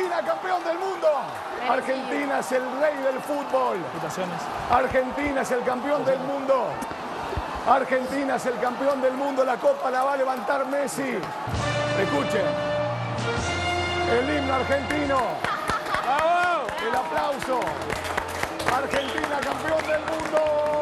Argentina, campeón del mundo. Argentina es el rey del fútbol. Argentina es el campeón del mundo. Argentina es el campeón del mundo. La copa la va a levantar Messi. Escuchen. El himno argentino. El aplauso. Argentina campeón del mundo.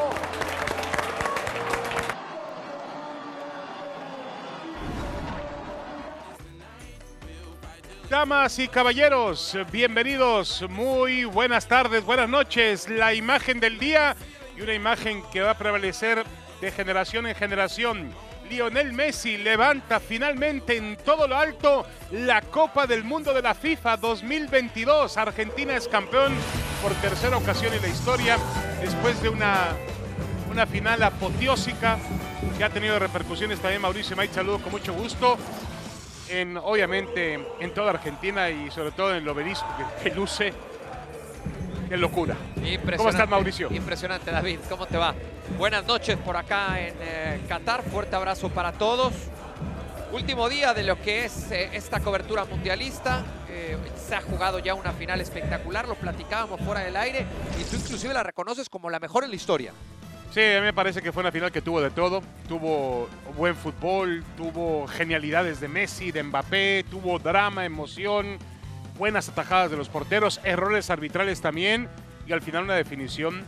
Damas y caballeros, bienvenidos, muy buenas tardes, buenas noches. La imagen del día y una imagen que va a prevalecer de generación en generación. Lionel Messi levanta finalmente en todo lo alto la Copa del Mundo de la FIFA 2022. Argentina es campeón por tercera ocasión en la historia después de una, una final apoteósica que ha tenido repercusiones también. Mauricio May, saludo con mucho gusto en, obviamente en toda Argentina y sobre todo en el obelisco que, que luce. Qué locura. ¿Cómo estás, Mauricio? Impresionante, David. ¿Cómo te va? Buenas noches por acá en eh, Qatar. Fuerte abrazo para todos. Último día de lo que es eh, esta cobertura mundialista. Eh, se ha jugado ya una final espectacular. Lo platicábamos fuera del aire y tú inclusive la reconoces como la mejor en la historia. Sí, a mí me parece que fue una final que tuvo de todo. Tuvo buen fútbol, tuvo genialidades de Messi, de Mbappé, tuvo drama, emoción, buenas atajadas de los porteros, errores arbitrales también y al final una definición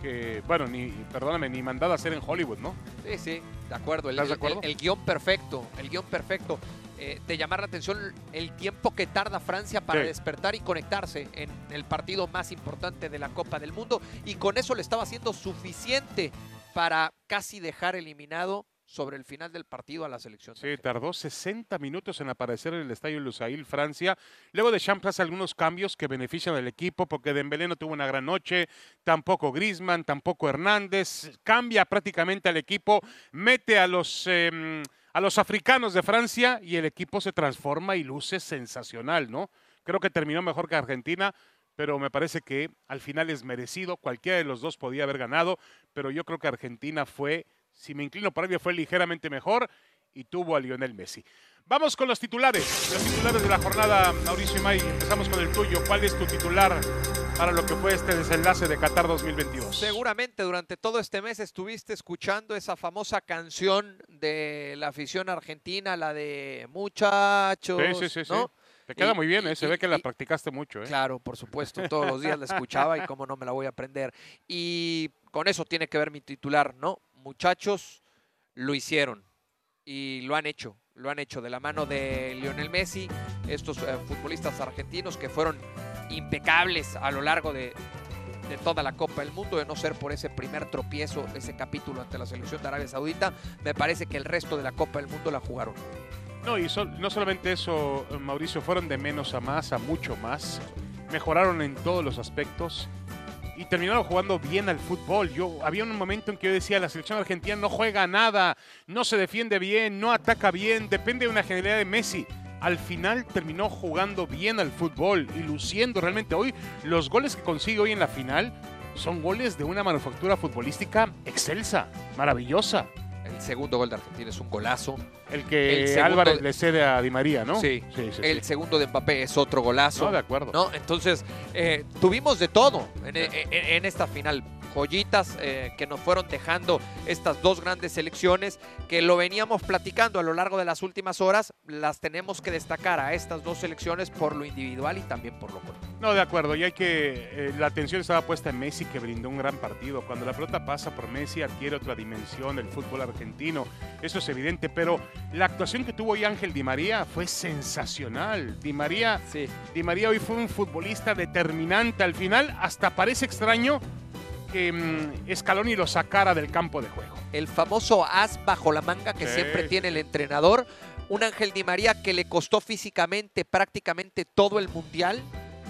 que, bueno, ni, perdóname, ni mandada a hacer en Hollywood, ¿no? Sí, sí, de acuerdo. El, ¿Estás de acuerdo? el- el guion perfecto, el guion perfecto. Eh, de llamar la atención el tiempo que tarda Francia para Sí. despertar y conectarse en el partido más importante de la Copa del Mundo. Y con eso le estaba haciendo suficiente para casi dejar eliminado sobre el final del partido a la selección. Sí, tardó 60 minutos en aparecer en el estadio Lusail, Francia. Luego de Champs hace algunos cambios que benefician al equipo porque Dembélé no tuvo una gran noche, tampoco Griezmann, tampoco Hernández. Cambia prácticamente al equipo, mete a los, em, a los africanos de Francia y el equipo se transforma y luce sensacional, ¿no? Creo que terminó mejor que Argentina, pero me parece que al final es merecido. Cualquiera de los dos podía haber ganado, pero yo creo que Argentina fue, si me inclino por ello, fue ligeramente mejor y tuvo a Lionel Messi. Vamos con los titulares, los titulares de la jornada, Mauricio Imay. Empezamos con el tuyo. ¿Cuál es tu titular para lo que fue este desenlace de Qatar 2022? Seguramente durante todo este mes estuviste escuchando esa famosa canción de la afición argentina, la de muchachos. Sí, sí, sí, sí. Te queda Y- muy bien, y- ¿eh? se y- ve que la y- practicaste mucho. ¿eh? Claro, por supuesto, todos los días la escuchaba y cómo no me la voy a aprender. Y con eso tiene que ver mi titular, ¿no? Muchachos, lo hicieron y lo han hecho, lo han hecho de la mano de Lionel Messi, estos eh, futbolistas argentinos que fueron impecables a lo largo de, de toda la Copa del Mundo, de no ser por ese primer tropiezo, ese capítulo ante la selección de Arabia Saudita, me parece que el resto de la Copa del Mundo la jugaron. No, y no solamente eso, eh, Mauricio, fueron de menos a más, a mucho más. Mejoraron en todos los aspectos y terminaron jugando bien al fútbol. Yo había un momento en que yo decía, la selección argentina no juega nada, no se defiende bien, no ataca bien, depende de una genialidad de Messi. Al final terminó jugando bien al fútbol y luciendo realmente hoy. Los goles que consigue hoy en la final son goles de una manufactura futbolística excelsa, maravillosa. El segundo gol de Argentina es un golazo. El que El segundo- Álvarez le cede a Di María, ¿no? Sí, sí, sí. El segundo de Mbappé es otro golazo. No, de acuerdo. ¿no? Entonces, eh, tuvimos de todo en, en- en esta final. Joyitas eh, que nos fueron dejando estas dos grandes selecciones que lo veníamos platicando a lo largo de las últimas horas. Las tenemos que destacar a estas dos selecciones por lo individual y también por lo colectivo. No, de acuerdo. Y hay que. eh, la atención estaba puesta en Messi, que brindó un gran partido. Cuando la pelota pasa por Messi, adquiere otra dimensión el fútbol argentino. Eso es evidente. Pero la actuación que tuvo hoy Ángel Di María fue sensacional. Di María, Sí. Di María hoy fue un futbolista determinante. Al final, hasta parece extraño que mm, Scaloni lo sacara del campo de juego. El famoso as bajo la manga que Sí, siempre tiene el entrenador. Un Ángel Di María que le costó físicamente prácticamente todo el mundial,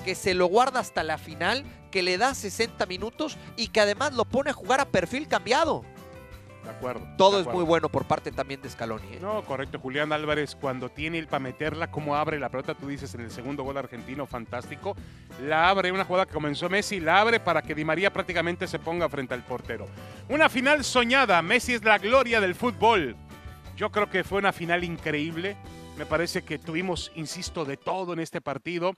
que se lo guarda hasta la final, que le da 60 minutos y que además lo pone a jugar a perfil cambiado. De acuerdo. Todo de es muy bueno por parte también de Scaloni. ¿eh? No, correcto. Julián Álvarez, cuando tiene el para meterla, cómo abre la pelota, tú dices en el segundo gol argentino, fantástico. La abre, una jugada que comenzó Messi, la abre para que Di María prácticamente se ponga frente al portero. Una final soñada. Messi es la gloria del fútbol. Yo creo que fue una final increíble. Me parece que tuvimos, insisto, de todo en este partido.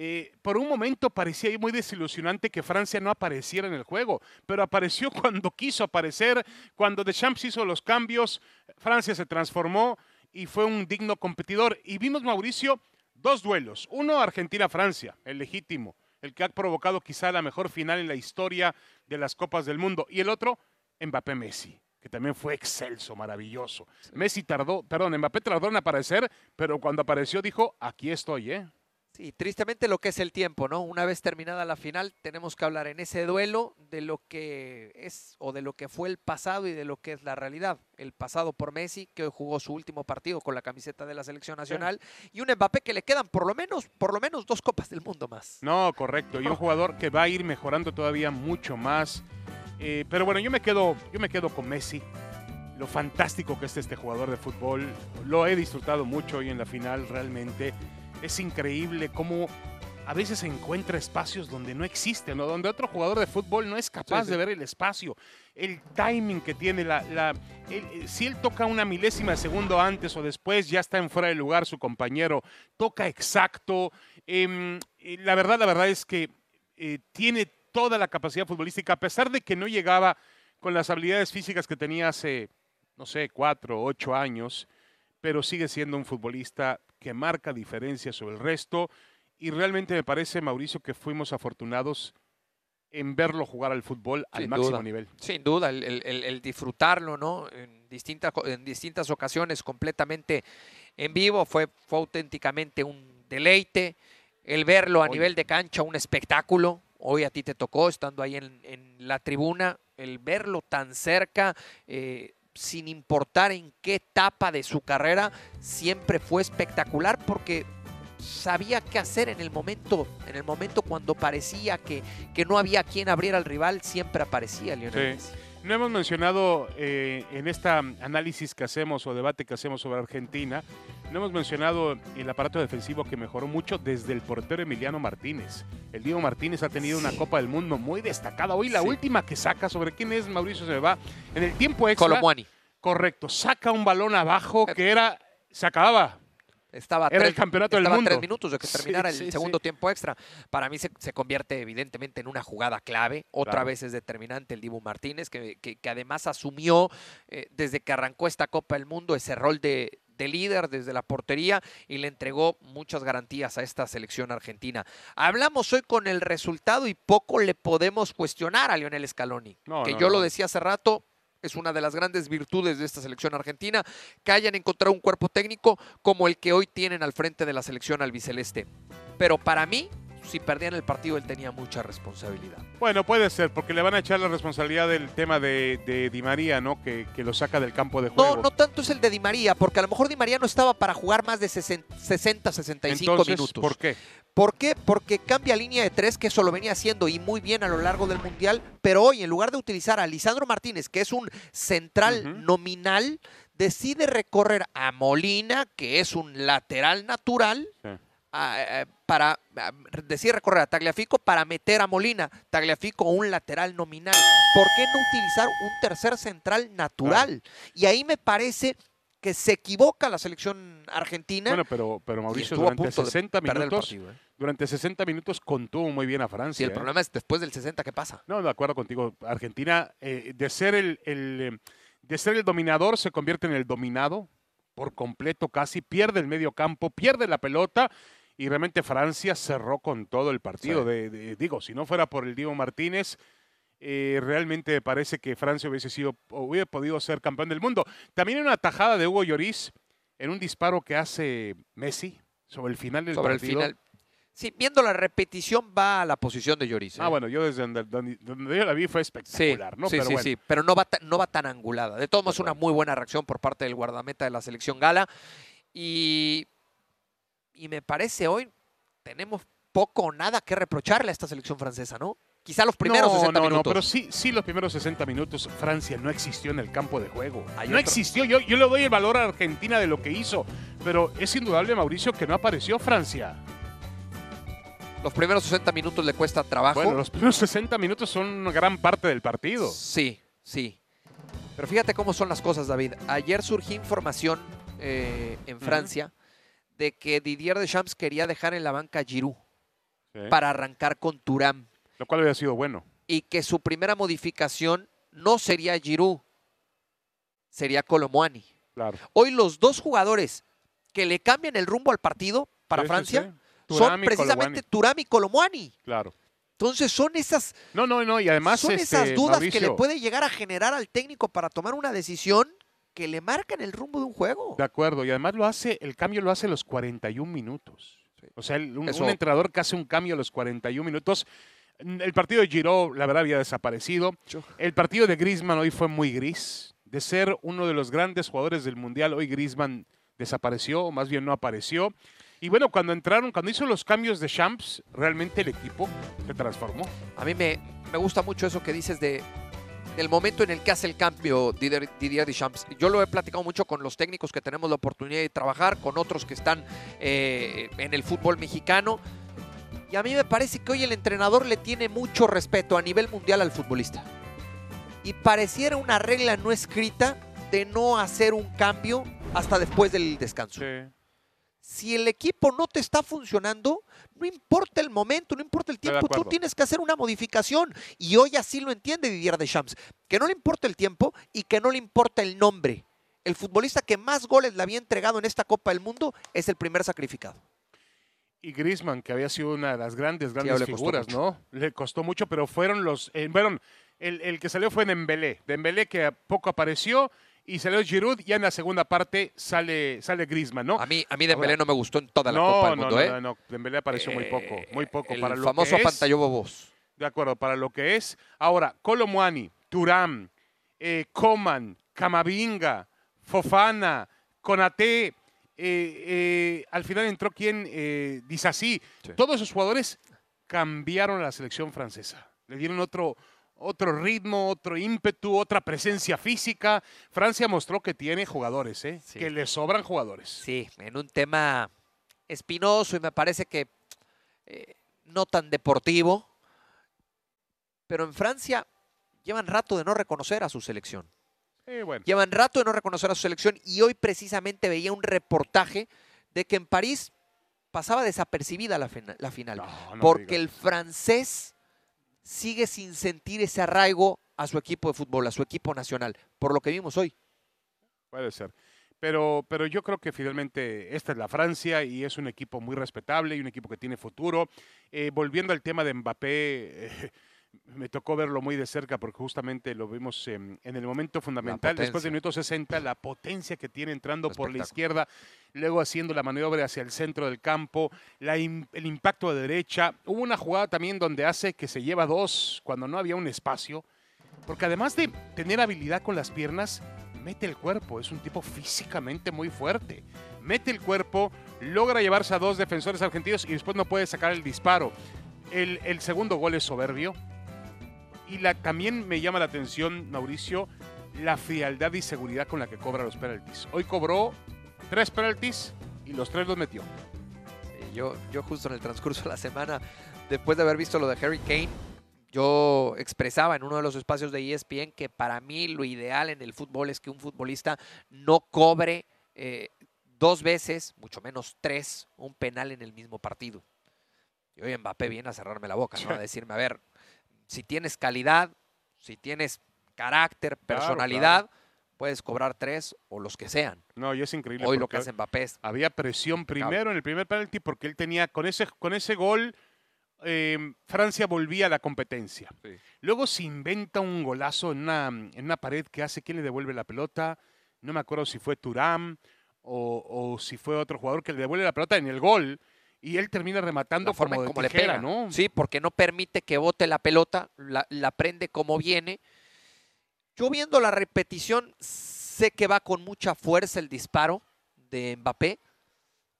Eh, por un momento parecía muy desilusionante que Francia no apareciera en el juego, pero apareció cuando quiso aparecer, cuando Deschamps hizo los cambios, Francia se transformó y fue un digno competidor. Y vimos, Mauricio, dos duelos. Uno, Argentina-Francia, el legítimo, el que ha provocado quizá la mejor final en la historia de las Copas del Mundo. Y el otro, Mbappé-Messi que también fue excelso, maravilloso. Messi tardó, perdón, Mbappé tardó en aparecer, pero cuando apareció dijo, aquí estoy, ¿eh? Sí, tristemente lo que es el tiempo, ¿no? Una vez terminada la final, tenemos que hablar en ese duelo de lo que es o de lo que fue el pasado y de lo que es la realidad. El pasado por Messi, que hoy jugó su último partido con la camiseta de la selección nacional, y un Mbappé que le quedan por lo menos, por lo menos dos copas del mundo más. No, correcto. Y un jugador que va a ir mejorando todavía mucho más. Eh, pero bueno, yo me quedo, yo me quedo con Messi. Lo fantástico que es este jugador de fútbol. Lo he disfrutado mucho hoy en la final, realmente es increíble cómo a veces se encuentra espacios donde no existen, o donde otro jugador de fútbol no es capaz de ver el espacio, el timing que tiene, la, eh, si él toca una milésima de segundo antes o después, ya está en fuera de lugar su compañero, toca exacto. Em, la verdad, la verdad es que eh, tiene toda la capacidad futbolística, a pesar de que no llegaba con las habilidades físicas que tenía hace, no sé, cuatro, ocho años, pero sigue siendo un futbolista que marca diferencia sobre el resto. Y realmente me parece, Mauricio, que fuimos afortunados en verlo jugar al fútbol al máximo nivel. Sin duda, el, disfrutarlo, ¿no? En distintas, en distintas ocasiones, completamente en vivo, fue, fue auténticamente un deleite. El verlo a nivel de cancha, un espectáculo. Hoy a ti te tocó, estando ahí en, la tribuna, el verlo tan cerca, eh, sin importar en qué etapa de su carrera, siempre fue espectacular porque sabía qué hacer en el momento, en el momento cuando parecía que, que no había quien abriera al rival, siempre aparecía Lionel Messi. No hemos mencionado eh, en este análisis que hacemos o debate que hacemos sobre Argentina, no hemos mencionado el aparato defensivo que mejoró mucho desde el portero Emiliano Martínez. El Diego Martínez ha tenido una Copa del Mundo muy destacada. Hoy la última que saca sobre quién es Mauricio se va en el tiempo extra. Colomwani. Correcto, saca un balón abajo que era se acababa estaba Era el campeonato del mundo. tres minutos de que terminara el segundo tiempo extra. Para mí se, convierte evidentemente en una jugada clave. Otra vez es determinante el Dibu Martínez, que, que, además asumió eh, desde que arrancó esta Copa del Mundo ese rol de, de líder desde la portería y le entregó muchas garantías a esta selección argentina. Hablamos hoy con el resultado y poco le podemos cuestionar a Lionel Scaloni, que yo lo decía hace rato, es una de las grandes virtudes de esta selección argentina, que hayan encontrado un cuerpo técnico como el que hoy tienen al frente de la selección albiceleste. Pero para mí, si perdían el partido, él tenía mucha responsabilidad. Bueno, puede ser, porque le van a echar la responsabilidad del tema de, Di María, ¿no? Que, lo saca del campo de juego. No, no tanto es el de Di María, porque a lo mejor Di María no estaba para jugar más de 60, 65 Entonces, minutos. ¿Por qué? ¿Por qué? Porque cambia línea de tres, que eso lo venía haciendo y muy bien a lo largo del Mundial, pero hoy en lugar de utilizar a Lisandro Martínez, que es un central nominal, decide recorrer a Molina, que es un lateral natural, eh, para decir recorrer a Tagliafico para meter a Molina, Tagliafico un lateral nominal. ¿Por qué no utilizar un tercer central natural? Y ahí me parece que se equivoca la selección argentina. Bueno, pero, pero Mauricio, durante 60 minutos, ¿eh? durante 60 minutos contuvo muy bien a Francia. Y el ¿eh? problema es después del 60, ¿qué pasa? No, de acuerdo contigo. Argentina, de, ser el, de ser el dominador, se convierte en el dominado por completo casi, pierde el medio campo, pierde la pelota y realmente Francia cerró con todo el partido. De, digo, si no fuera por el Diego Martínez, eh, realmente parece que Francia hubiese sido, hubiera podido ser campeón del mundo. También una tajada de Hugo Lloris en un disparo que hace Messi sobre el final del sobre partido. El final. Sí, viendo la repetición va a la posición de Lloris. Ah, ¿eh? bueno, yo desde donde, yo la vi fue espectacular, sí, ¿no? Sí, pero sí, sí, pero no va, no va tan angulada. De todos modos, una muy buena reacción por parte del guardameta de la selección gala. Y y me parece hoy tenemos poco o nada que reprocharle a esta selección francesa, ¿no? Quizá los primeros 60 minutos. No, pero sí, sí, los primeros 60 minutos Francia no existió en el campo de juego. no existió. Yo, yo le doy el valor a Argentina de lo que hizo, pero es indudable, Mauricio, que no apareció Francia. Los primeros 60 minutos le cuesta trabajo. Bueno, los primeros 60 minutos son una gran parte del partido. Sí, sí. Pero fíjate cómo son las cosas, David. Ayer surgió información eh, en Francia de que Didier Deschamps quería dejar en la banca a Giroud. Sí. para arrancar con Turam Lo cual había sido bueno. y que su primera modificación no sería Giroud, sería Colomwani. Claro. Hoy los dos jugadores que le cambian el rumbo al partido para Sí, Francia sí. son precisamente. Turam y Colomwani. Claro. Entonces son esas, No, no, no. Y además, son este, esas dudas que le puede llegar a generar al técnico para tomar una decisión que le marcan el rumbo de un juego. De acuerdo. Y además lo hace, el cambio lo hace a los 41 minutos. O sea, el- un, entrenador que hace un cambio a los 41 minutos. El partido de Giroud, la verdad, había desaparecido. Yo- El partido de Griezmann hoy fue muy gris. De ser uno de los grandes jugadores del Mundial, hoy Griezmann desapareció, o más bien no apareció. Y bueno, cuando entraron, cuando hizo los cambios de Champs, realmente el equipo se transformó. A mí me, me gusta mucho eso que dices de del momento en el que hace el cambio Didier, Didier Deschamps. Yo lo he platicado mucho con los técnicos que tenemos la oportunidad de trabajar, con otros que están eh, en el fútbol mexicano. Y a mí me parece que hoy el entrenador le tiene mucho respeto a nivel mundial al futbolista. Y pareciera una regla no escrita de no hacer un cambio hasta después del descanso. Si el equipo no te está funcionando, no importa el momento, no importa el tiempo, tú tienes que hacer una modificación. Y hoy así lo entiende Didier Deschamps, que no le importa el tiempo y que no le importa el nombre. El futbolista que más goles le había entregado en esta Copa del Mundo es el primer sacrificado. Y Griezmann, que había sido una de las grandes, grandes costó figuras. ¿no? Le costó mucho, pero fueron los... eh, fueron, el, el que salió fue Dembélé. Dembélé que poco apareció y salió Giroud. Ya en la segunda parte sale, sale Griezmann, ¿no? A mí, a mí Dembélé Ahora- no me gustó en toda la no, Copa del no, Mundo, no, ¿eh? no, no, Dembélé apareció muy poco, muy poco. El para lo famoso que es, bobos. De acuerdo, para lo que es. Ahora, Colomwani, Turam, eh, Coman, Camavinga, Fofana, Conate, eh, eh, al final entró quien, eh, Disasí. Sí. Todos esos jugadores cambiaron a la selección francesa. Le dieron otro, otro ritmo, otro ímpetu, otra presencia física. Francia mostró que tiene jugadores, ¿eh? Sí. que le sobran jugadores. Sí, en un tema espinoso y me parece que eh, no tan deportivo. Pero en Francia llevan rato de no reconocer a su selección. Eh, bueno, Llevan rato de no reconocer a su selección y hoy precisamente veía un reportaje de que en París pasaba desapercibida la, fina- la final. no, no porque el francés sigue sin sentir ese arraigo a su equipo de fútbol, a su equipo nacional, por lo que vimos hoy. Puede ser. Pero, pero yo creo que finalmente esta es la Francia y es un equipo muy respetable y un equipo que tiene futuro. Eh, volviendo al tema de Mbappé, eh, me tocó verlo muy de cerca porque justamente lo vimos en, en el momento fundamental, después del minuto 60, la potencia que tiene entrando por la izquierda, luego haciendo la maniobra hacia el centro del campo, la el impacto de derecha. Hubo una jugada también donde hace que se lleva dos cuando no había un espacio. Porque además de tener habilidad con las piernas, mete el cuerpo. Es un tipo físicamente muy fuerte. Mete el cuerpo, logra llevarse a dos defensores argentinos y después no puede sacar el disparo. El, el segundo gol es soberbio. Y la, también me llama la atención, Mauricio, la frialdad y seguridad con la que cobra los penaltis. Hoy cobró tres penaltis y los tres los metió. Sí, yo, yo justo en el transcurso de la semana, después de haber visto lo de Harry Kane, yo expresaba en uno de los espacios de ESPN que para mí lo ideal en el fútbol es que un futbolista no cobre eh, dos veces, mucho menos tres, un penal en el mismo partido. Y hoy Mbappé viene a cerrarme la boca, ¿no? A decirme, a ver, si tienes calidad, si tienes carácter, Claro, personalidad, puedes cobrar tres o los que sean. No, y es increíble. Hoy lo que hace Mbappé es había presión primero en el primer penalti porque él tenía, con ese, con ese gol, eh, Francia volvía a la competencia. Sí. Luego se inventa un golazo en una, en una pared que hace, ¿quién le devuelve la pelota? No me acuerdo si fue Turam o, o si fue otro jugador que le devuelve la pelota en el gol y él termina rematando la forma como le pega, ¿no? Sí, porque no permite que bote la pelota, la, la prende como viene. Yo viendo la repetición, sé que va con mucha fuerza el disparo de Mbappé,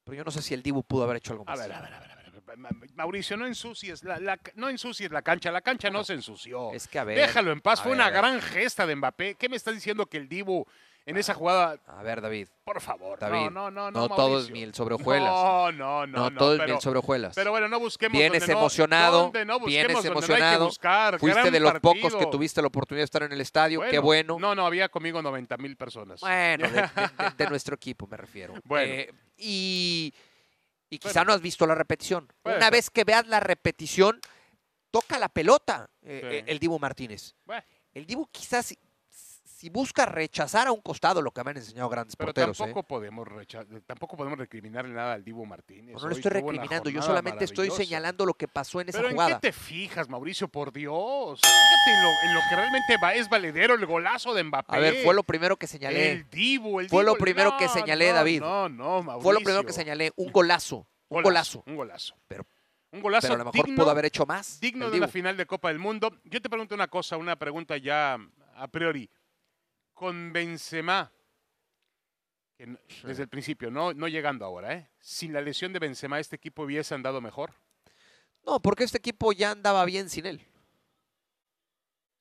pero yo no sé si el Dibu pudo haber hecho algo A más. ver, a ver, a ver, a ver, Ma- Ma- Mauricio, no ensucies la, la- no ensucies la cancha, la cancha no, No. se ensució. Es que a ver. Déjalo en paz, a fue ver, una a ver. gran gesta de Mbappé. ¿Qué me estás diciendo que el Dibu en esa jugada, A ver, David. por favor? David, no, no, no, No, no, todo es miel sobre hojuelas. No, no, no, No, no, todo es miel sobre hojuelas. pero bueno, no busquemos Vienes donde emocionado, donde no busquemos vienes donde no hay que emocionado, buscar. Fuiste Gran de los pocos que tuviste la oportunidad de estar en el estadio. Qué bueno. No, no, había conmigo 90 mil personas. Bueno, de, de- de- de nuestro equipo me refiero. Bueno. Eh, y Y quizá Bueno. no has visto la repetición. Una vez que veas la repetición, toca la pelota eh, Sí. eh, el Dibu Martínez. Bueno, El Dibu quizás si, busca rechazar a un costado lo que me han enseñado grandes pero porteros. ¿eh? tampoco podemos recha- tampoco podemos recriminarle nada al Divo Martínez. No, no Hoy estoy recriminando, yo solamente estoy señalando lo que pasó en esa Pero ¿en jugada. qué te fijas, Mauricio? Por Dios. Fíjate en lo, en lo que realmente va, es valedero el golazo de Mbappé. A ver, fue lo primero que señalé. El Divo, el Fue lo Divo, primero que señalé, no, David. No, no, Mauricio. Fue lo primero que señalé, un golazo. Un golazo. Un golazo. Pero- un golazo Pero a lo mejor digno, pudo haber hecho más. digno de la final de Copa del Mundo. Yo te pregunto una cosa, una pregunta ya a priori. Con Benzema, que desde el principio, no, no llegando ahora, ¿eh? Sin la lesión de Benzema, ¿este equipo hubiese andado mejor? No, porque este equipo ya andaba bien sin él.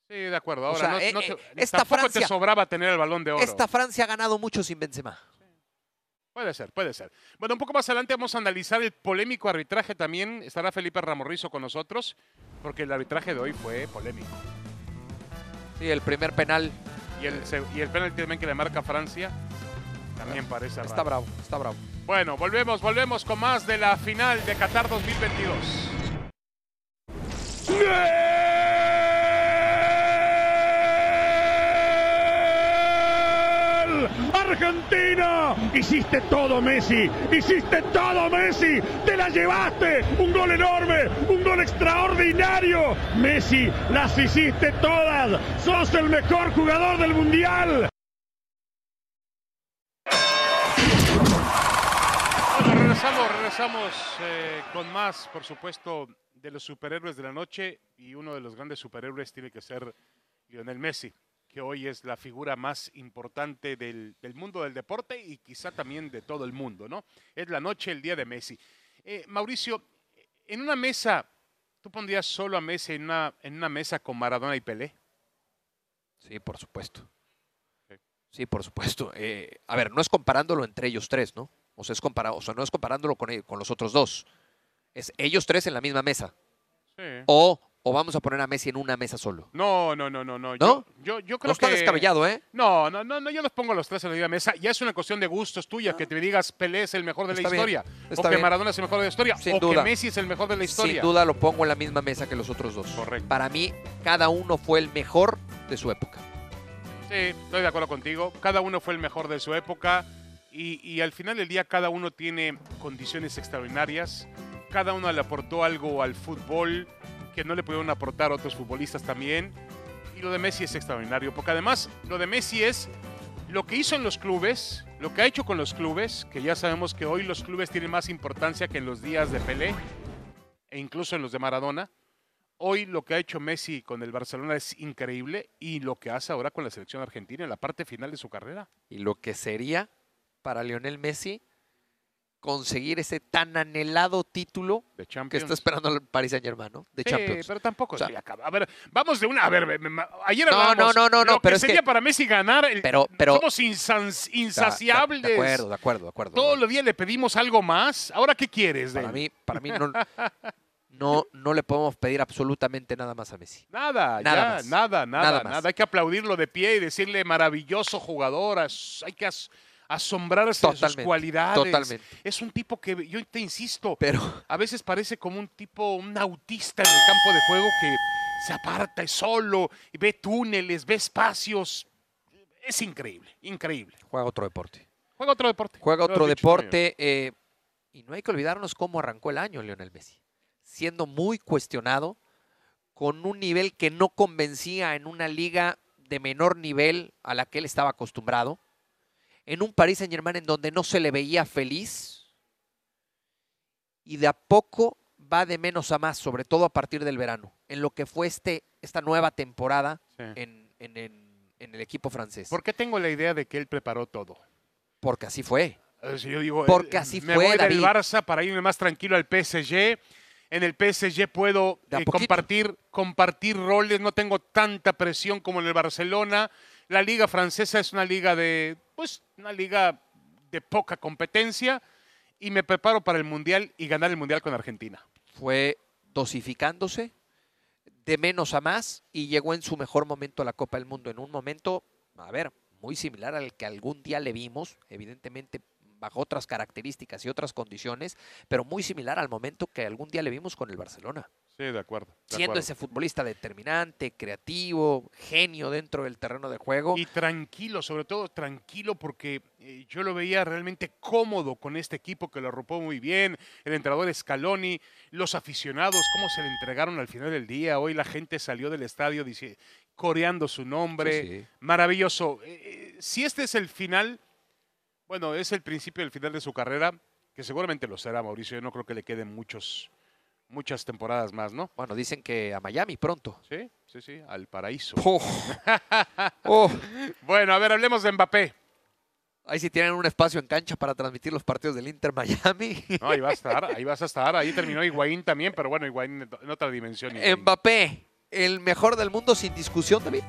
Sí, de acuerdo. O Ahora, sea, no, eh, no eh, te- esta tampoco te Francia- sobraba tener el balón de oro. Esta Francia ha ganado mucho sin Benzema. Puede ser, puede ser. Bueno, un poco más adelante vamos a analizar el polémico arbitraje también. Estará Felipe Ramorrizo con nosotros, porque el arbitraje de hoy fue polémico. Sí, el primer penal Y el, y el penalti también que le marca Francia también parece está raro. bravo, está bravo. Bueno, volvemos, volvemos con más de la final de Qatar 2022. ¡Gol! Argentina, hiciste todo Messi, hiciste todo Messi, te la llevaste, un gol enorme, un gol extraordinario, Messi, las hiciste todas, sos el mejor jugador del mundial. Bueno, regresamos, regresamos eh, con más, por supuesto, de los superhéroes de la noche. Y uno de los grandes superhéroes tiene que ser Lionel Messi, que hoy es la figura más importante del, del mundo del deporte y quizá también de todo el mundo, ¿no? Es la noche, el día de Messi. Eh, Mauricio, en una mesa, ¿tú pondrías solo a Messi en una, en una mesa con Maradona y Pelé? Sí, por supuesto. Sí. Sí, por supuesto. Eh, a ver, no es comparándolo entre ellos tres, ¿no? O sea, es comparado, o sea, no es comparándolo con, con los otros dos. Es ellos tres en la misma mesa. Sí. O, o vamos a poner a Messi en una mesa solo. No, no, no, no, no. ¿No? Yo, yo, yo creo No está que... descabellado, ¿eh? No, no, no, no, yo los pongo a los tres en la misma mesa. Ya es una cuestión de gustos tuyas que te digas Pelé es el mejor de la Está historia, o que bien. Maradona es el mejor de la historia, Sin o duda. que Messi es el mejor de la historia. Sin duda lo pongo en la misma mesa que los otros dos. Correcto. Para mí, cada uno fue el mejor de su época. Sí, estoy de acuerdo contigo. Cada uno fue el mejor de su época y, y al final del día cada uno tiene condiciones extraordinarias. Cada uno le aportó algo al fútbol que no le pudieron aportar otros futbolistas también. Y lo de Messi es extraordinario, porque además lo de Messi es lo que hizo en los clubes, lo que ha hecho con los clubes, que ya sabemos que hoy los clubes tienen más importancia que en los días de Pelé e incluso en los de Maradona. Hoy lo que ha hecho Messi con el Barcelona es increíble y lo que hace ahora con la selección argentina en la parte final de su carrera. Y lo que sería para Lionel Messi conseguir ese tan anhelado título que está esperando el Paris Saint Germain, ¿no? De Sí, Champions. pero tampoco O sea- se le acaba. A ver, vamos de una. A ver, ayer No, hablábamos no, no, no, lo pero que es que- sería para Messi ganar. el- Pero- pero- somos insans- insaciables. De, acuerdo, de acuerdo, de acuerdo. Todos los días le pedimos algo más. ¿Ahora qué quieres? de Para él? mí, para mí no, no, no le podemos pedir absolutamente nada más a Messi. Nada, Nada ya, más. nada, nada, Nada nada, más. Hay que aplaudirlo de pie y decirle maravilloso jugador. Hay que as- asombrarse de sus Totalmente, cualidades. totalmente. Es un tipo que, yo te insisto, Pero a veces parece como un tipo, un autista en el campo de juego que se aparta y solo, y ve túneles, ve espacios. Es increíble, increíble. juega otro deporte. Juega otro deporte. Juega otro deporte. eh, y no hay que olvidarnos cómo arrancó el año Lionel Messi. Siendo muy cuestionado, con un nivel que no convencía en una liga de menor nivel a la que él estaba acostumbrado. En un Paris Saint Germain en donde no se le veía feliz. Y de a poco va de menos a más, sobre todo a partir del verano, en lo que fue este, esta nueva temporada Sí. en, en- en- en el equipo francés. ¿Por qué tengo la idea de que él preparó todo? Porque así fue. Eh, si yo digo, Porque eh, así me fue, voy David. del Barça para irme más tranquilo al PSG. En el PSG puedo eh, compartir, compartir roles, no tengo tanta presión como en el Barcelona. La liga francesa es una liga de, pues, una liga de poca competencia y me preparo para el mundial y ganar el mundial con Argentina. fue dosificándose de menos a más y llegó en su mejor momento a la Copa del Mundo, en un momento, a ver, muy similar al que algún día le vimos, evidentemente bajo otras características y otras condiciones, pero muy similar al momento que algún día le vimos con el Barcelona. Sí, de acuerdo. de Siendo acuerdo. ese futbolista determinante, creativo, genio dentro del terreno de juego. Y tranquilo, sobre todo tranquilo, porque eh, yo lo veía realmente cómodo con este equipo que lo arropó muy bien. El entrenador Scaloni, los aficionados, cómo se le entregaron al final del día. Hoy la gente salió del estadio dice, coreando su nombre. Sí, sí. Maravilloso. Eh, eh, si este es el final, bueno, es el principio del final de su carrera, que seguramente lo será, Mauricio. Yo no creo que le queden muchos, muchas temporadas más, ¿no? Bueno, dicen que a Miami pronto. Sí, sí, sí, al paraíso. Uf. Bueno, a ver, hablemos de Mbappé. Ahí sí tienen un espacio en cancha para transmitir los partidos del Inter Miami. No, ahí va a estar, ahí vas a estar. Ahí terminó Higuaín también, pero bueno, Higuaín en en otra dimensión. Higuaín. Mbappé, el mejor del mundo sin discusión, David.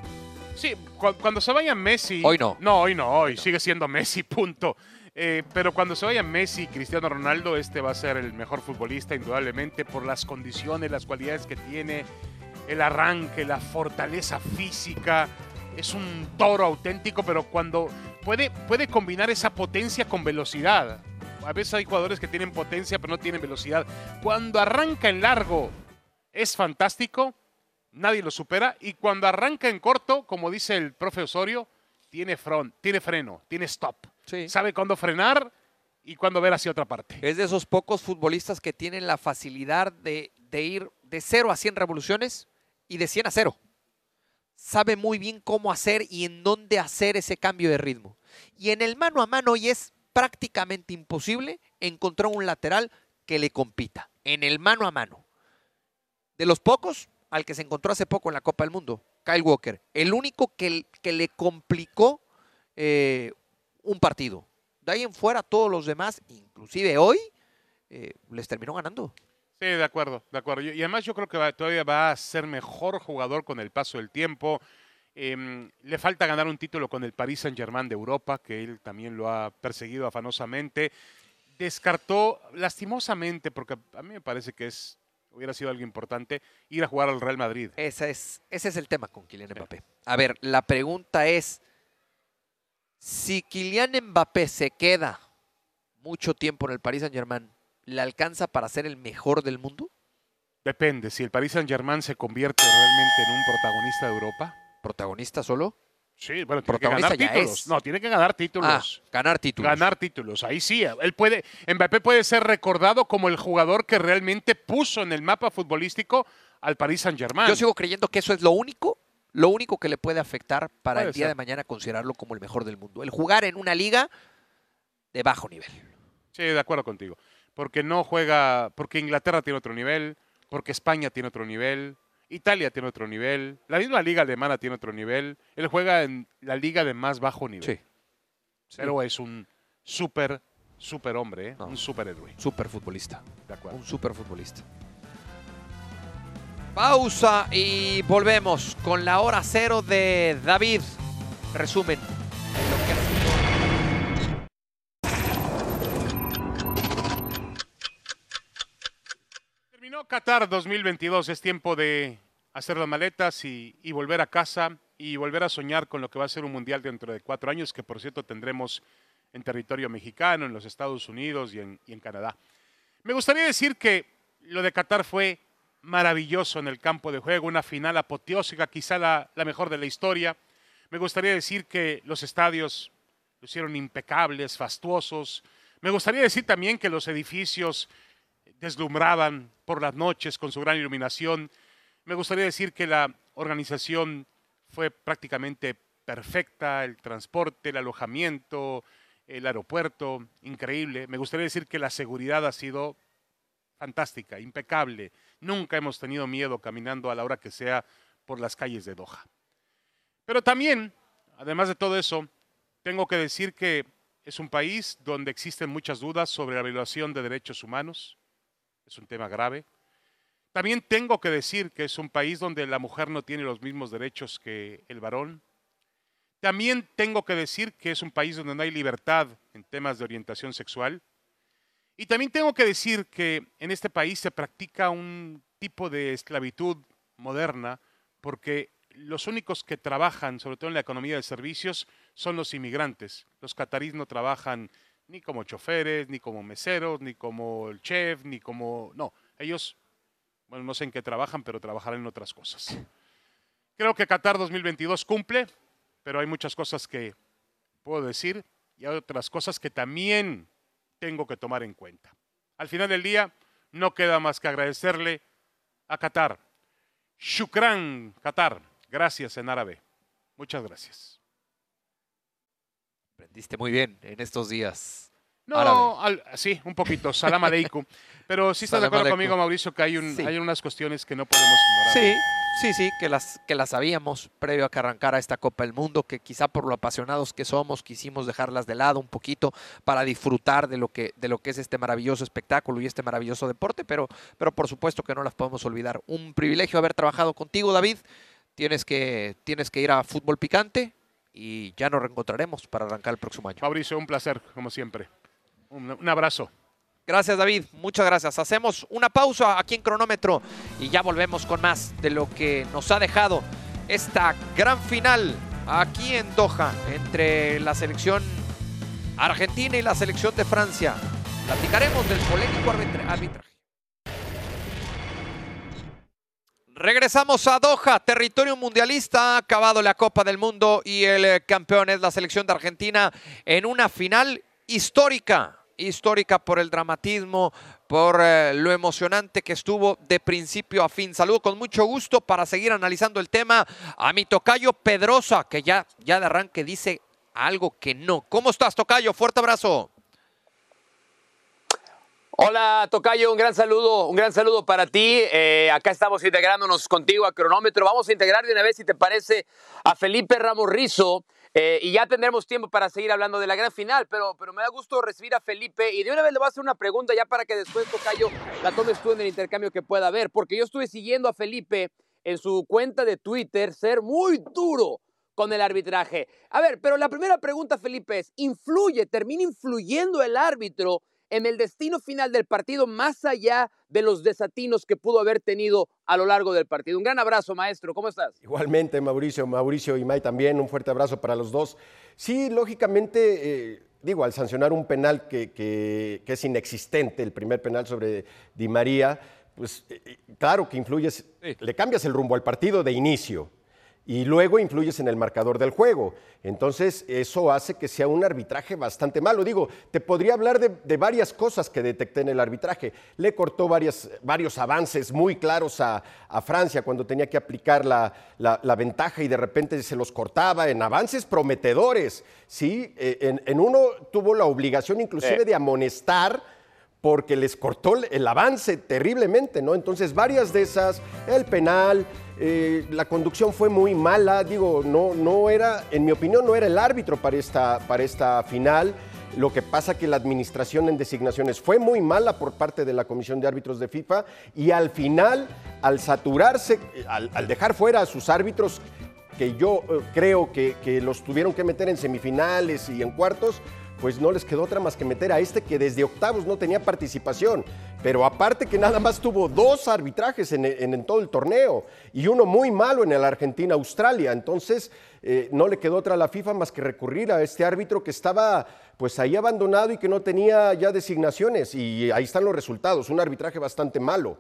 Sí, cu- cuando se vaya Messi. Hoy no. No, hoy no, hoy sigue siendo Messi, punto. Eh, pero cuando se vaya Messi y Cristiano Ronaldo, este va a ser el mejor futbolista, indudablemente, por las condiciones, las cualidades que tiene, el arranque, la fortaleza física. Es un toro auténtico, pero cuando puede, puede combinar esa potencia con velocidad. A veces hay jugadores que tienen potencia, pero no tienen velocidad. Cuando arranca en largo, es fantástico, nadie lo supera. Y cuando arranca en corto, como dice el profe Osorio, tiene, front, tiene freno, tiene stop. Sí. Sabe cuándo frenar y cuándo ver hacia otra parte. Es de esos pocos futbolistas que tienen la facilidad de, de ir de 0 a 100 revoluciones y de 100 a 0. Sabe muy bien cómo hacer y en dónde hacer ese cambio de ritmo. Y en el mano a mano hoy es prácticamente imposible encontrar un lateral que le compita. En el mano a mano. De los pocos, al que se encontró hace poco en la Copa del Mundo, Kyle Walker. El único que, que le complicó eh, un partido. De ahí en fuera, todos los demás, inclusive hoy, eh, les terminó ganando. Sí, de acuerdo, de acuerdo. Y además yo creo que todavía va a ser mejor jugador con el paso del tiempo. Em, le falta ganar un título con el Paris Saint-Germain de Europa, que él también lo ha perseguido afanosamente. Descartó lastimosamente, porque a mí me parece que es hubiera sido algo importante, ir a jugar al Real Madrid. Ese es, ese es el tema con Kylian Mbappé. A ver, la pregunta es, si Kylian Mbappé se queda mucho tiempo en el Paris Saint Germain, ¿le alcanza para ser el mejor del mundo? Depende, si el Paris Saint-Germain se convierte realmente en un protagonista de Europa. ¿Protagonista solo? Sí, bueno, tiene que ganar títulos. es. No, tiene que ganar Ah, títulos. ganar títulos. Ganar títulos, ahí sí. Él puede, Mbappé puede ser recordado como el jugador que realmente puso en el mapa futbolístico al Paris Saint-Germain. Yo sigo creyendo que eso es lo único, lo único que le puede afectar para Puede el día ser. de mañana considerarlo como el mejor del mundo. El jugar en una liga de bajo nivel. Sí, de acuerdo contigo. Porque no juega, porque Inglaterra tiene otro nivel, porque España tiene otro nivel, Italia tiene otro nivel, la misma liga alemana tiene otro nivel. Él juega en la liga de más bajo nivel. Sí. Pero es un súper, súper hombre, ¿eh? No. un superhéroe. Super futbolista. De acuerdo. Un super futbolista. Pausa y volvemos con la hora cero de David. Resumen. Qatar 2022. Es tiempo de hacer las maletas y, y volver a casa y volver a soñar con lo que va a ser un mundial dentro de cuatro años, que por cierto tendremos en territorio mexicano, en los Estados Unidos y en, Canadá. Me gustaría decir que lo de Qatar fue maravilloso en el campo de juego, una final apoteósica, quizá la, la mejor de la historia. Me gustaría decir que los estadios lo hicieron impecables, fastuosos. Me gustaría decir también que los edificios deslumbraban por las noches con su gran iluminación. Me gustaría decir que la organización fue prácticamente perfecta, el transporte, el alojamiento, el aeropuerto, increíble. Me gustaría decir que la seguridad ha sido fantástica, impecable. Nunca hemos tenido miedo caminando a la hora que sea por las calles de Doha. Pero también, además de todo eso, tengo que decir que es un país donde existen muchas dudas sobre la violación de derechos humanos. Es un tema grave. También tengo que decir que es un país donde la mujer no tiene los mismos derechos que el varón. También tengo que decir que es un país donde no hay libertad en temas de orientación sexual. Y también tengo que decir que en este país se practica un tipo de esclavitud moderna porque los únicos que trabajan, sobre todo en la economía de servicios, son los inmigrantes. Los catarís no trabajan ni como choferes, ni como meseros, ni como el chef, ni como... No, ellos, bueno, no sé en qué trabajan, pero trabajarán en otras cosas. Creo que Qatar 2022 cumple, pero hay muchas cosas que puedo decir y hay otras cosas que también tengo que tomar en cuenta. Al final del día, no queda más que agradecerle a Qatar. Shukran, Qatar. Gracias en árabe. Muchas gracias. Aprendiste muy bien en estos días. No, sí, un poquito. Salam aleikum. Pero sí estás de acuerdo conmigo, Mauricio, que hay, hay unas cuestiones que no podemos ignorar. Sí, Sí, sí, que las, que las sabíamos previo a que arrancara esta Copa del Mundo, que quizá por lo apasionados que somos quisimos dejarlas de lado un poquito para disfrutar de lo que, de lo que es este maravilloso espectáculo y este maravilloso deporte, pero, pero por supuesto que no las podemos olvidar. Un privilegio haber trabajado contigo, David. Tienes que, tienes que ir a Fútbol Picante y ya nos reencontraremos para arrancar el próximo año. Mauricio, un placer, como siempre. un abrazo. Gracias David, muchas gracias. Hacemos una pausa aquí en cronómetro y ya volvemos con más de lo que nos ha dejado esta gran final aquí en Doha entre la selección argentina y la selección de Francia. Platicaremos del polémico arbitraje. Regresamos a Doha, territorio mundialista, acabado la Copa del Mundo y el campeón es la selección de Argentina en una final histórica histórica por el dramatismo, por eh, lo emocionante que estuvo de principio a fin. Saludo con mucho gusto para seguir analizando el tema a mi tocayo Pedrosa, que ya, ya de arranque dice algo que no. ¿Cómo estás, tocayo? Fuerte abrazo. Hola, Tocayo, un gran saludo, un gran saludo para ti. Eh, acá estamos integrándonos contigo a cronómetro. Vamos a integrar de una vez, si te parece, a Felipe Ramos Rizo, eh, y ya tendremos tiempo para seguir hablando de la gran final, pero, pero me da gusto recibir a Felipe y de una vez le voy a hacer una pregunta ya para que después, Tocayo, la tomes tú en el intercambio que pueda haber, porque yo estuve siguiendo a Felipe en su cuenta de Twitter ser muy duro con el arbitraje. A ver, pero la primera pregunta, Felipe, es, ¿influye, termina influyendo el árbitro en el destino final del partido más allá de los desatinos que pudo haber tenido a lo largo del partido. Un gran abrazo, maestro. ¿Cómo estás? Igualmente, Mauricio. Mauricio y May también. Un fuerte abrazo para los dos. Sí, lógicamente, eh, digo, al sancionar un penal que, es inexistente, el primer penal sobre Di María, pues eh, eh, claro que influyes, le cambias el rumbo al partido de inicio y luego influyes en el marcador del juego. Entonces, eso hace que sea un arbitraje bastante malo. Digo, te podría hablar de, varias cosas que detecté en el arbitraje. Le cortó varios avances muy claros a, Francia cuando tenía que aplicar la, ventaja y de repente se los cortaba en avances prometedores. ¿sí? Eh, en, uno tuvo la obligación inclusive de amonestar porque les cortó el avance terriblemente, ¿no? Entonces, varias de esas, el penal, eh, la conducción fue muy mala, digo, no, no era, en mi opinión, no era el árbitro para esta, para esta final. Lo que pasa que la administración en designaciones fue muy mala por parte de la Comisión de Árbitros de FIFA y al final, al saturarse, al, dejar fuera a sus árbitros, que yo eh, creo que, que los tuvieron que meter en semifinales y en cuartos, pues no les quedó otra más que meter a este que desde octavos no tenía participación. Pero aparte que nada más tuvo dos arbitrajes en, todo el torneo y uno muy malo en el Argentina-Australia. Entonces eh, no le quedó otra a la FIFA más que recurrir a este árbitro que estaba pues ahí abandonado y que no tenía ya designaciones. Y ahí están los resultados, un arbitraje bastante malo.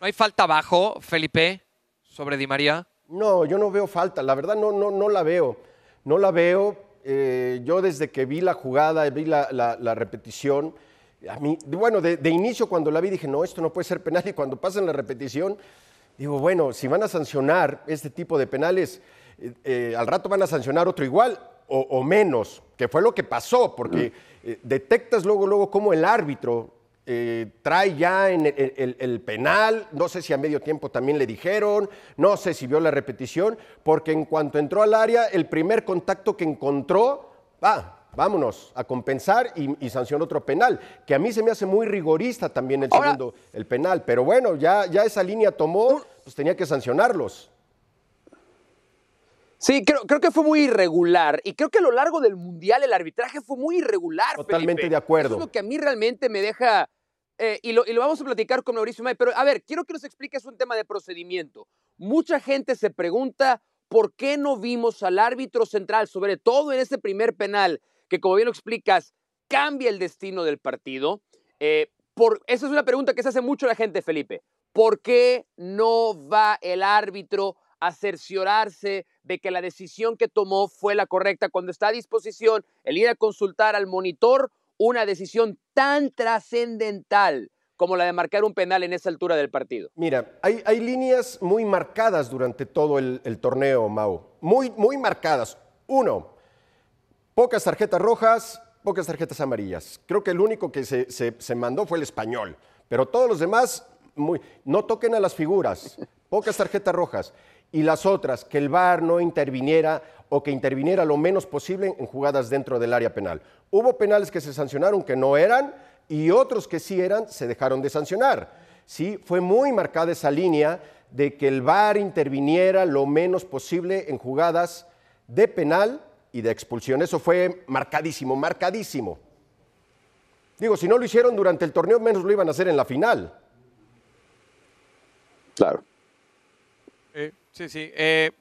¿No hay falta abajo, Felipe, sobre Di María? No, yo no veo falta, la verdad no, no, no la veo no la veo. Eh, yo desde que vi la jugada, vi la, repetición, a mí, bueno, de, inicio cuando la vi dije, no, esto no puede ser penal y cuando pasan la repetición, digo, bueno, si van a sancionar este tipo de penales, eh, eh, al rato van a sancionar otro igual o, menos, que fue lo que pasó, porque detectas luego, luego cómo el árbitro eh, trae ya en el, penal, no sé si a medio tiempo también le dijeron, no sé si vio la repetición, porque en cuanto entró al área, el primer contacto que encontró, ah, vámonos a compensar y, sancionó otro penal, que a mí se me hace muy rigorista también el segundo, el penal, pero bueno, ya, ya esa línea tomó, pues tenía que sancionarlos. Sí, creo, creo, que fue muy irregular y creo que a lo largo del Mundial el arbitraje fue muy irregular. Totalmente de acuerdo. Eso es lo que a mí realmente me deja eh, y, lo, vamos a platicar con Mauricio May, pero a ver, quiero que nos expliques un tema de procedimiento. Mucha gente se pregunta ¿por qué no vimos al árbitro central, sobre todo en ese primer penal, que como bien lo explicas, cambia el destino del partido? Eh, por, esa es una pregunta que se hace mucho la gente, Felipe. ¿Por qué no va el árbitro a cerciorarse de que la decisión que tomó fue la correcta cuando está a disposición el ir a consultar al monitor una decisión tan trascendental como la de marcar un penal en esa altura del partido? Mira, hay, líneas muy marcadas durante todo el, torneo, Mau. Muy, muy marcadas. Uno, pocas tarjetas rojas, pocas tarjetas amarillas. Creo que el único que se, se mandó fue el español. Pero todos los demás, muy, no toquen a las figuras. Pocas tarjetas rojas y las otras, que el VAR no interviniera o que interviniera lo menos posible en jugadas dentro del área penal. Hubo penales que se sancionaron que no eran y otros que sí eran se dejaron de sancionar. Sí, fue muy marcada esa línea de que el VAR interviniera lo menos posible en jugadas de penal y de expulsión. Eso fue marcadísimo, marcadísimo. Digo, si no lo hicieron durante el torneo, menos lo iban a hacer en la final. Claro. Sí, sí. Eh,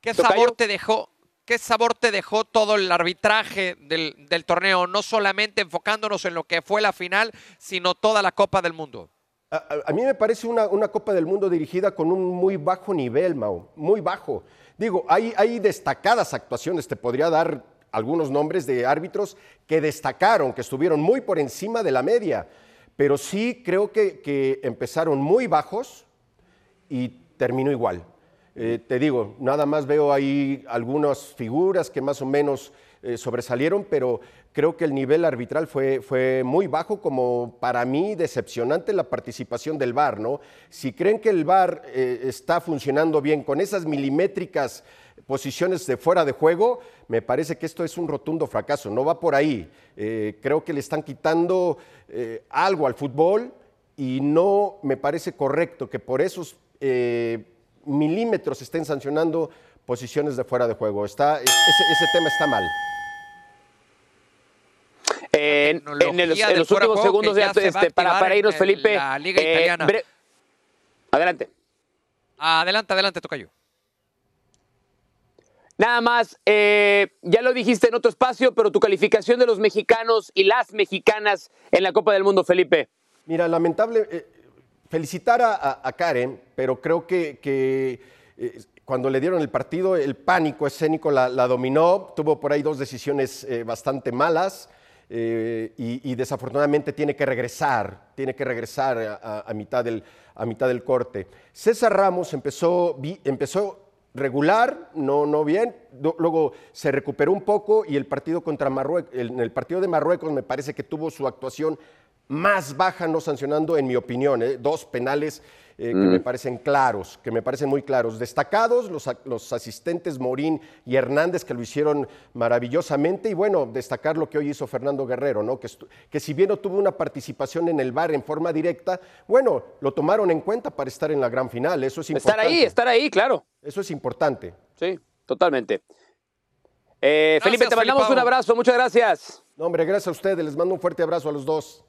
¿Qué sabor te dejó? ¿Qué sabor te dejó todo el arbitraje del, torneo? No solamente enfocándonos en lo que fue la final, sino toda la Copa del Mundo. A, mí me parece una, Copa del Mundo dirigida con un muy bajo nivel, Mau, muy bajo. Digo, hay, hay destacadas actuaciones, te podría dar algunos nombres de árbitros que destacaron, que estuvieron muy por encima de la media, pero sí creo que, que empezaron muy bajos y terminó igual. Eh, te digo, nada más veo ahí algunas figuras que más o menos eh, sobresalieron, pero creo que el nivel arbitral fue, fue muy bajo, como para mí decepcionante la participación del VAR, ¿no? Si creen que el VAR eh, está funcionando bien con esas milimétricas posiciones de fuera de juego, me parece que esto es un rotundo fracaso, no va por ahí. creo que le están quitando algo al fútbol y no me parece correcto que por esos milímetros estén sancionando posiciones de fuera de juego. Está, ese, tema está mal. en, los últimos segundos, este, para, irnos, Felipe. La Liga eh, Italiana. Adelante. Adelante, adelante, Tocayo. Nada más, eh, ya lo dijiste en otro espacio, pero tu calificación de los mexicanos y las mexicanas en la Copa del Mundo, Felipe. Mira, lamentable, eh, felicitar a, Karen, pero creo que, eh, cuando le dieron el partido, el pánico escénico la, dominó, tuvo por ahí dos decisiones eh, bastante malas. Eh, y, desafortunadamente tiene que regresar, tiene que regresar a, mitad, del, a mitad del corte. César Ramos empezó, empezó regular, no, no bien, luego se recuperó un poco y el partido contra Marruecos, el partido de Marruecos me parece que tuvo su actuación más baja no sancionando, en mi opinión, ¿eh? dos penales eh, que me mm. parecen claros, que me parecen muy claros. Destacados los, los, asistentes Morín y Hernández que lo hicieron maravillosamente y bueno, destacar lo que hoy hizo Fernando Guerrero, ¿no? que, que si bien no tuvo una participación en el bar en forma directa, bueno, lo tomaron en cuenta para estar en la gran final, eso es importante. Estar ahí, estar ahí, claro. Eso es importante. Sí, totalmente. Eh, Felipe, te mandamos un abrazo, muchas gracias. No, hombre, gracias a ustedes, les mando un fuerte abrazo a los dos.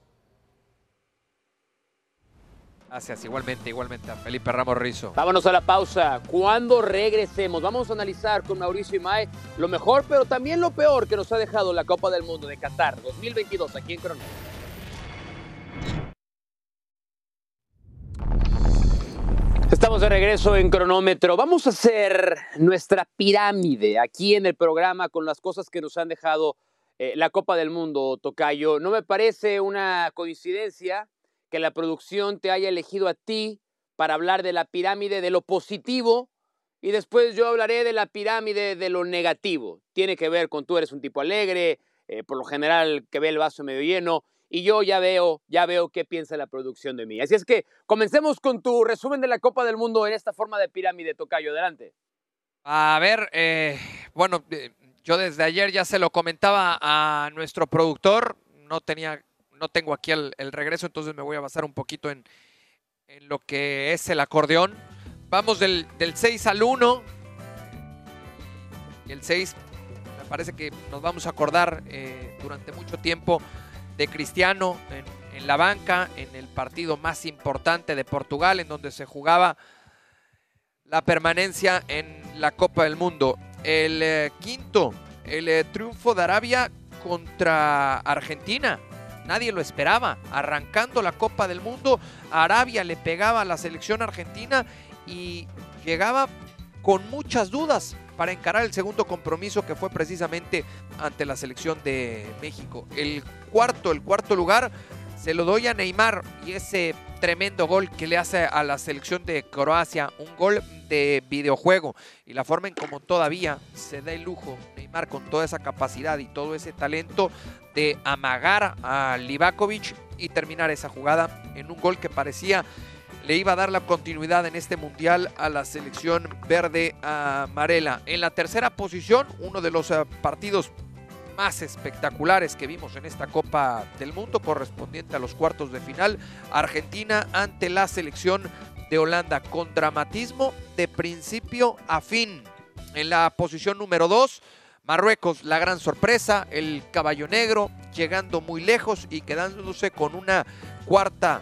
Gracias, igualmente, igualmente a Felipe Ramos Rizo. Vámonos a la pausa. Cuando regresemos, vamos a analizar con Mauricio y Mae lo mejor, pero también lo peor que nos ha dejado la Copa del Mundo de Qatar 2022 aquí en Cronómetro. Estamos de regreso en cronómetro. Vamos a hacer nuestra pirámide aquí en el programa con las cosas que nos han dejado eh, la Copa del Mundo, Tocayo. No me parece una coincidencia que la producción te haya elegido a ti para hablar de la pirámide de lo positivo y después yo hablaré de la pirámide de lo negativo. Tiene que ver con tú eres un tipo alegre, eh, por lo general que ve el vaso medio lleno y yo ya veo, ya veo qué piensa la producción de mí. Así es que comencemos con tu resumen de la Copa del Mundo en esta forma de pirámide, Tocayo. Adelante. A ver, eh, bueno, eh, yo desde ayer ya se lo comentaba a nuestro productor, no tenía no tengo aquí el, regreso, entonces me voy a basar un poquito en, lo que es el acordeón. Vamos del, 6 al 1. Y el 6, me parece que nos vamos a acordar eh, durante mucho tiempo de Cristiano en, en, la banca, en el partido más importante de Portugal, en donde se jugaba la permanencia en la Copa del Mundo. El eh, quinto, el eh, triunfo de Arabia contra Argentina. Nadie lo esperaba. Arrancando la Copa del Mundo, Arabia le pegaba a la selección argentina y llegaba con muchas dudas para encarar el segundo compromiso que fue precisamente ante la selección de México. El cuarto, el cuarto lugar se lo doy a Neymar y ese tremendo gol que le hace a la selección de Croacia, un gol de videojuego y la forma en como todavía se da el lujo Neymar con toda esa capacidad y todo ese talento de amagar a Livakovic y terminar esa jugada en un gol que parecía le iba a dar la continuidad en este mundial a la selección verde amarela. En la tercera posición, uno de los eh, partidos más espectaculares que vimos en esta Copa del Mundo correspondiente a los cuartos de final, Argentina ante la selección de Holanda con dramatismo de principio a fin. En la posición número 2, Marruecos, la gran sorpresa, el caballo negro llegando muy lejos y quedándose con una cuarta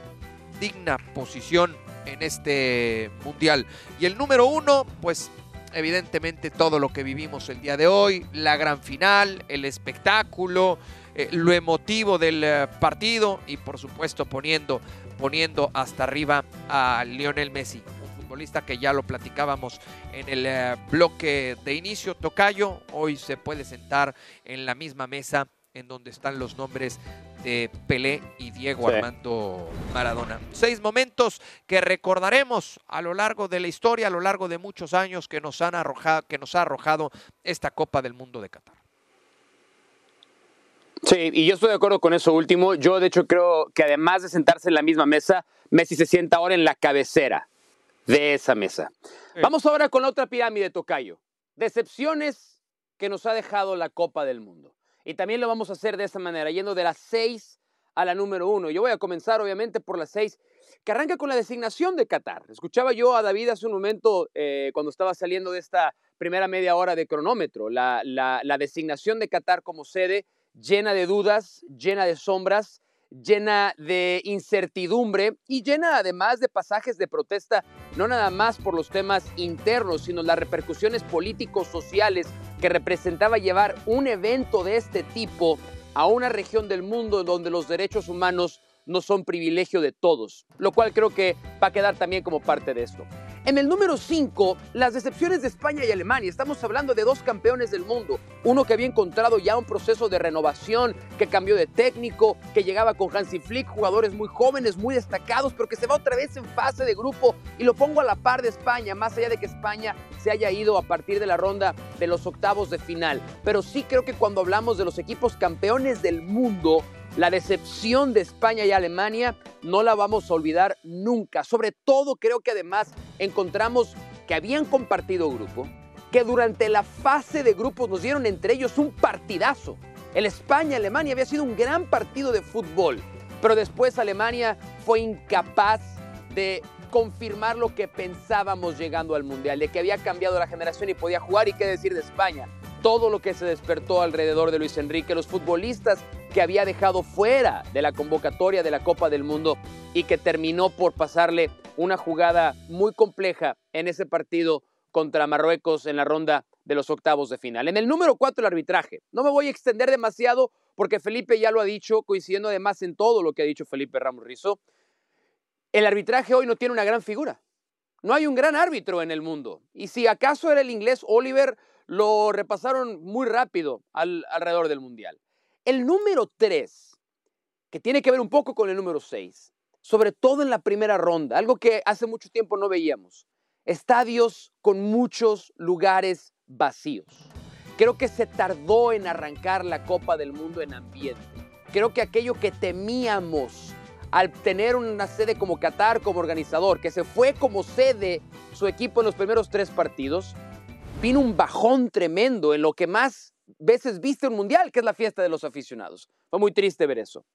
digna posición en este mundial. Y el número uno, pues evidentemente todo lo que vivimos el día de hoy, la gran final, el espectáculo, eh, lo emotivo del eh, partido y por supuesto poniendo, poniendo hasta arriba a Lionel Messi, futbolista que ya lo platicábamos en el eh, bloque de inicio, Tocayo, hoy se puede sentar en la misma mesa en donde están los nombres de Pelé y Diego Armando Maradona. Seis momentos que recordaremos a lo largo de la historia, a lo largo de muchos años que nos, han arrojado, que nos ha arrojado esta Copa del Mundo de Qatar. Sí, y yo estoy de acuerdo con eso último. Yo, de hecho, creo que además de sentarse en la misma mesa, Messi se sienta ahora en la cabecera de esa mesa. Vamos ahora con la otra pirámide, Tocayo. Decepciones que nos ha dejado la Copa del Mundo. Y también lo vamos a hacer de esta manera, yendo de las seis a la número uno. Yo voy a comenzar, obviamente, por las seis, que arranca con la designación de Qatar. Escuchaba yo a David hace un momento, eh, cuando estaba saliendo de esta primera media hora de cronómetro, la, la designación de Qatar como sede llena de dudas, llena de sombras, llena de incertidumbre y llena además de pasajes de protesta, no nada más por los temas internos, sino las repercusiones políticos, sociales que representaba llevar un evento de este tipo a una región del mundo donde los derechos humanos no son privilegio de todos, lo cual creo que va a quedar también como parte de esto. En el número 5, las decepciones de España y Alemania. Estamos hablando de dos campeones del mundo. Uno que había encontrado ya un proceso de renovación, que cambió de técnico, que llegaba con Hansi Flick, jugadores muy jóvenes, muy destacados, pero que se va otra vez en fase de grupo. Y lo pongo a la par de España, más allá de que España se haya ido a partir de la ronda de los octavos de final. Pero sí creo que cuando hablamos de los equipos campeones del mundo, la decepción de España y Alemania no la vamos a olvidar nunca. Sobre todo creo que además encontramos que habían compartido grupo, que durante la fase de grupos nos dieron entre ellos un partidazo. El España-Alemania había sido un gran partido de fútbol, pero después Alemania fue incapaz de confirmar lo que pensábamos llegando al Mundial, de que había cambiado la generación y podía jugar y qué decir de España todo lo que se despertó alrededor de Luis Enrique, los futbolistas que había dejado fuera de la convocatoria de la Copa del Mundo y que terminó por pasarle una jugada muy compleja en ese partido contra Marruecos en la ronda de los octavos de final. En el número cuatro, el arbitraje. No me voy a extender demasiado porque Felipe ya lo ha dicho, coincidiendo además en todo lo que ha dicho Felipe Ramos Rizo. El arbitraje hoy no tiene una gran figura. No hay un gran árbitro en el mundo. Y si acaso era el inglés Oliver, lo repasaron muy rápido alrededor del Mundial. El número 3, que tiene que ver un poco con el número 6, sobre todo en la primera ronda, algo que hace mucho tiempo no veíamos, estadios con muchos lugares vacíos. Creo que se tardó en arrancar la Copa del Mundo en ambiente. Creo que aquello que temíamos al tener una sede como Qatar como organizador, que se fue como sede su equipo en los primeros tres partidos, vino un bajón tremendo en lo que más veces viste un mundial, que es la fiesta de los aficionados. Fue muy triste ver eso.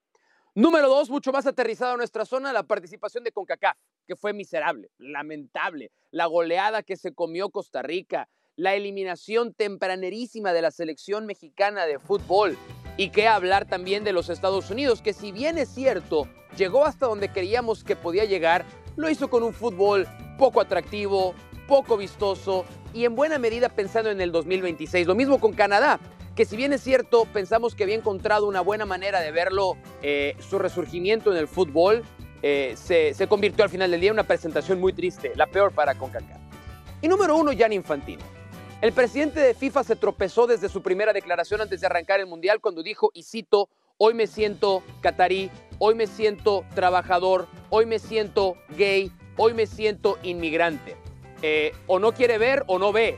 Número dos, mucho más aterrizado en nuestra zona, la participación de CONCACAF, que fue miserable, lamentable. La goleada que se comió Costa Rica, la eliminación tempranerísima de la selección mexicana de fútbol. Y qué hablar también de los Estados Unidos, que si bien es cierto, llegó hasta donde creíamos que podía llegar, lo hizo con un fútbol poco atractivo, poco vistoso y en buena medida pensando en el 2026. Lo mismo con Canadá, que si bien es cierto, pensamos que había encontrado una buena manera de verlo, eh, su resurgimiento en el fútbol, eh, se, se, convirtió al final del día en una presentación muy triste, la peor para CONCACAF. Y número uno, Jan Infantino. El presidente de FIFA se tropezó desde su primera declaración antes de arrancar el Mundial cuando dijo, y cito, hoy me siento catarí, hoy me siento trabajador, hoy me siento gay, hoy me siento inmigrante. Eh, o no quiere ver o no ve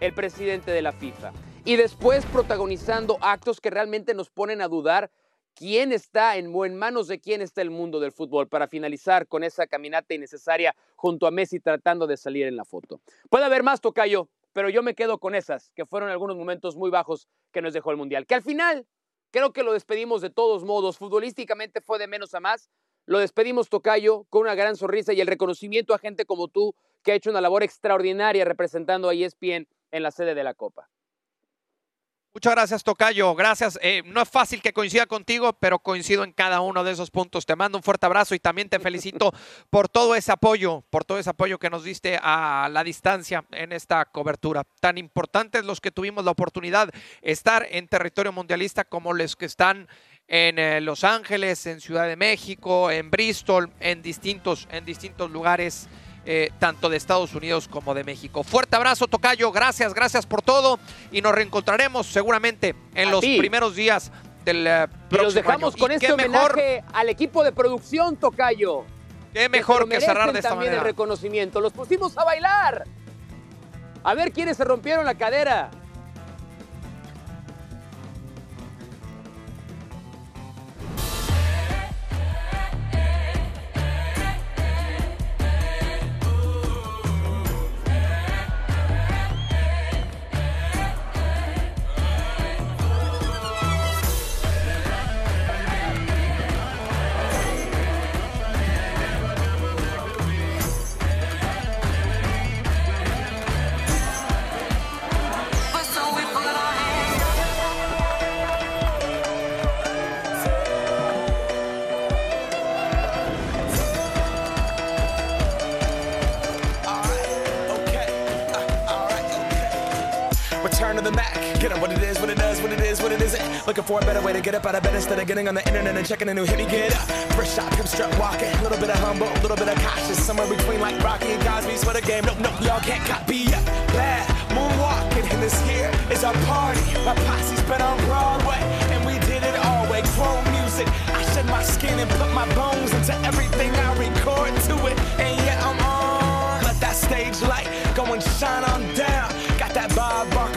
el presidente de la FIFA. Y después protagonizando actos que realmente nos ponen a dudar quién está en, en manos de quién está el mundo del fútbol para finalizar con esa caminata innecesaria junto a Messi tratando de salir en la foto. Puede haber más, Tocayo, pero yo me quedo con esas, que fueron algunos momentos muy bajos que nos dejó el Mundial. Que al final, creo que lo despedimos de todos modos. Futbolísticamente fue de menos a más. Lo despedimos, Tocayo, con una gran sonrisa y el reconocimiento a gente como tú que ha hecho una labor extraordinaria representando a ESPN en la sede de la Copa. Muchas gracias, Tocayo. Gracias. Eh, no es fácil que coincida contigo, pero coincido en cada uno de esos puntos. Te mando un fuerte abrazo y también te felicito por todo ese apoyo, por todo ese apoyo que nos diste a la distancia en esta cobertura. Tan importantes los que tuvimos la oportunidad de estar en territorio mundialista como los que están en eh, Los Ángeles, en Ciudad de México, en Bristol, en distintos, en distintos lugares eh, tanto de Estados Unidos como de México. Fuerte abrazo, Tocayo. Gracias, gracias por todo. Y nos reencontraremos seguramente en los primeros días del uh, próximo los dejamos con este homenaje al equipo de producción, Tocayo. Qué mejor que, cerrar de esta también manera. el reconocimiento. Los pusimos a bailar. A ver quiénes se rompieron la cadera. Get up out of bed instead of getting on the internet and checking a new hit. Me get up, first shot, hip strut walking, a little bit of humble, a little bit of cautious, somewhere between like Rocky and Cosby's for the game. Nope, nope, y'all can't copy up. Bad moonwalking, and this here is our party. My posse's been on Broadway, and we did it all way. Chrome music, I shed my skin and put my bones into everything I record to it, and yeah, I'm on. Let that stage light go and shine